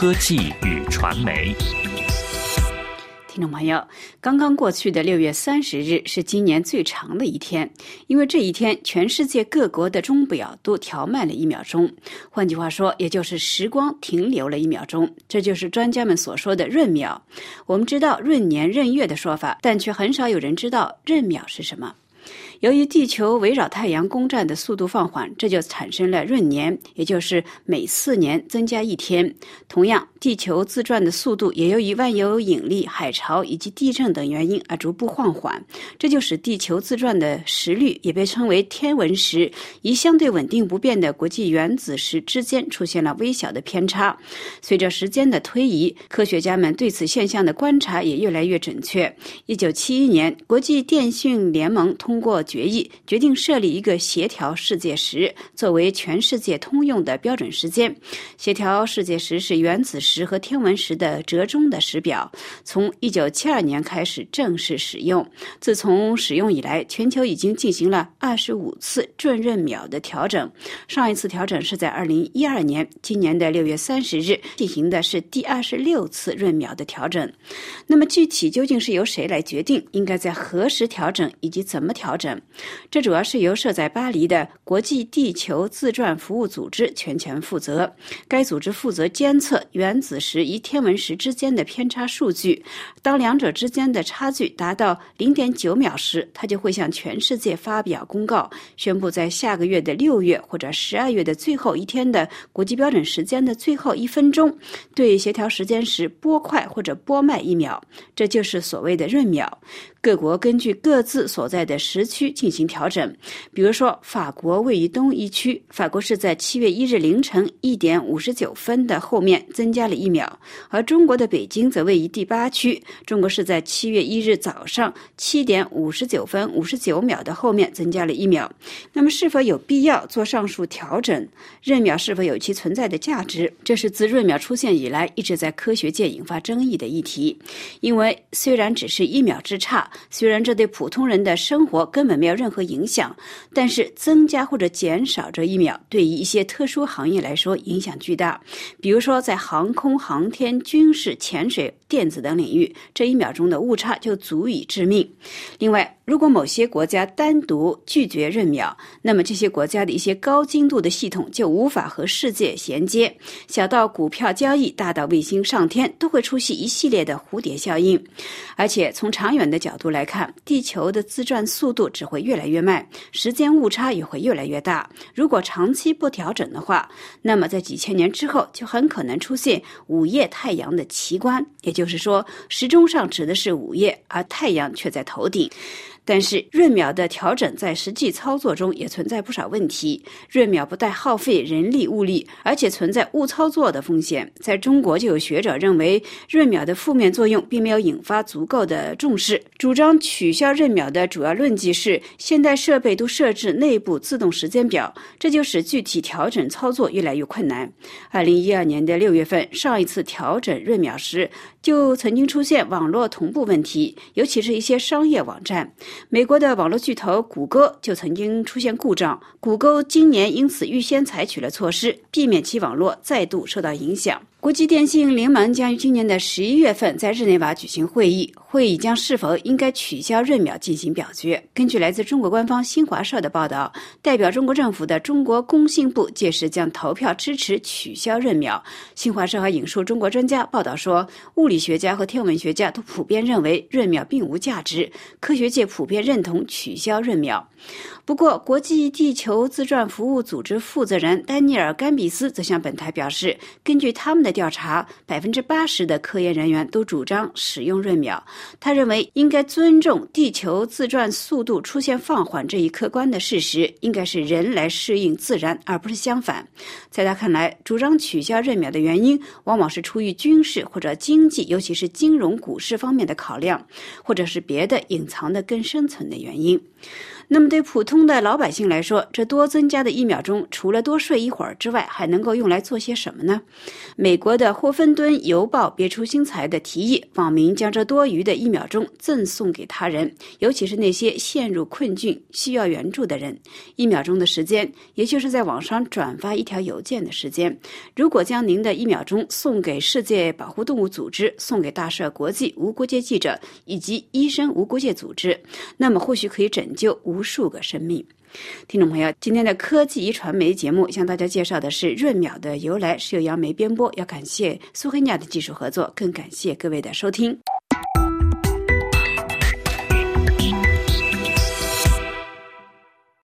科技与传媒。听众朋友，刚刚过去的六月三十日是今年最长的一天，因为这一天全世界各国的钟表都调慢了一秒钟。换句话说，也就是时光停留了一秒钟。这就是专家们所说的闰秒。我们知道闰年闰月的说法，但却很少有人知道闰秒是什么。由于地球围绕太阳公转的速度放缓，这就产生了闰年，也就是每四年增加一天。同样，地球自转的速度也由于万有引力、海潮以及地震等原因而逐步放缓，这就使地球自转的时率也被称为天文时，与相对稳定不变的国际原子时之间出现了微小的偏差。随着时间的推移，科学家们对此现象的观察也越来越准确。一九七一年，国际电讯联盟通过。决议决定设立一个协调世界时作为全世界通用的标准时间。协调世界时是原子时和天文时的折中的时表，从一九七二年开始正式使用。自从使用以来，全球已经进行了二十五次转闰秒的调整。上一次调整是在二零一二年，今年的六月三十日进行的是第二十六次闰秒的调整。那么具体究竟是由谁来决定应该在何时调整以及怎么调调整？这主要是由设在巴黎的国际地球自转服务组织全权负责。该组织负责监测原子时与天文时之间的偏差数据。当两者之间的差距达到零点九秒时，它就会向全世界发表公告，宣布在下个月的六月或者十二月的最后一天的国际标准时间的最后一分钟，对协调时间时拨快或者拨慢一秒。这就是所谓的闰秒。各国根据各自所在的时时区进行调整。比如说，法国位于东一区，法国是在七月一日凌晨一点五十九分的后面增加了一秒；而中国的北京则位于第八区，中国是在七月一日早上七点五十九分五十九秒的后面增加了一秒。那么，是否有必要做上述调整？闰秒是否有其存在的价值？这是自闰秒出现以来一直在科学界引发争议的议题。因为虽然只是一秒之差。虽然这对普通人的生活根本没有任何影响，但是增加或者减少这一秒，对于一些特殊行业来说影响巨大。比如说，在航空航天、军事、潜水、电子等领域，这一秒钟的误差就足以致命。另外，如果某些国家单独拒绝认秒，那么这些国家的一些高精度的系统就无法和世界衔接。小到股票交易，大到卫星上天，都会出现一系列的蝴蝶效应。而且从长远的角度来看，地球的自转速度只会越来越慢，时间误差也会越来越大。如果长期不调整的话，那么在几千年之后，就很可能出现午夜太阳的奇观。也就就是说，时钟上指的是午夜，而太阳却在头顶。但是闰秒的调整在实际操作中也存在不少问题。闰秒不但耗费人力物力，而且存在误操作的风险。在中国，就有学者认为闰秒的负面作用并没有引发足够的重视，主张取消闰秒的主要论据是现代设备都设置内部自动时间表，这就使具体调整操作越来越困难。二零一二年的六月份，上一次调整闰秒时，就曾经出现网络同步问题，尤其是一些商业网站。美国的网络巨头谷歌就曾经出现故障，谷歌今年因此预先采取了措施，避免其网络再度受到影响。国际电信联盟将于今年的十一月份在日内瓦举行会议，会议将是否应该取消闰秒进行表决。根据来自中国官方新华社的报道，代表中国政府的中国工信部届时将投票支持取消闰秒。新华社还引述中国专家报道说，物理学家和天文学家都普遍认为闰秒并无价值，科学界普遍认同取消闰秒。不过，国际地球自转服务组织负责人丹尼尔·甘比斯则向本台表示，根据他们的调查，百分之八十的科研人员都主张使用闰秒。他认为，应该尊重地球自转速度出现放缓这一客观的事实，应该是人来适应自然，而不是相反。在他看来，主张取消闰秒的原因，往往是出于军事或者经济，尤其是金融、股市方面的考量，或者是别的隐藏的更深层的原因。那么对普通的老百姓来说，这多增加的一秒钟，除了多睡一会儿之外，还能够用来做些什么呢？美国的《霍芬顿邮报》别出心裁的提议，网民将这多余的一秒钟赠送给他人，尤其是那些陷入困境需要援助的人。一秒钟的时间，也就是在网上转发一条邮件的时间。如果将您的一秒钟送给世界保护动物组织，送给大赦国际无国界记者以及医生无国界组织，那么或许可以拯救无数个生命。听众朋友，今天的科技与传媒节目向大家介绍的是闰秒的由来，是由杨梅编播。要感谢苏黑亚的技术合作，更感谢各位的收听。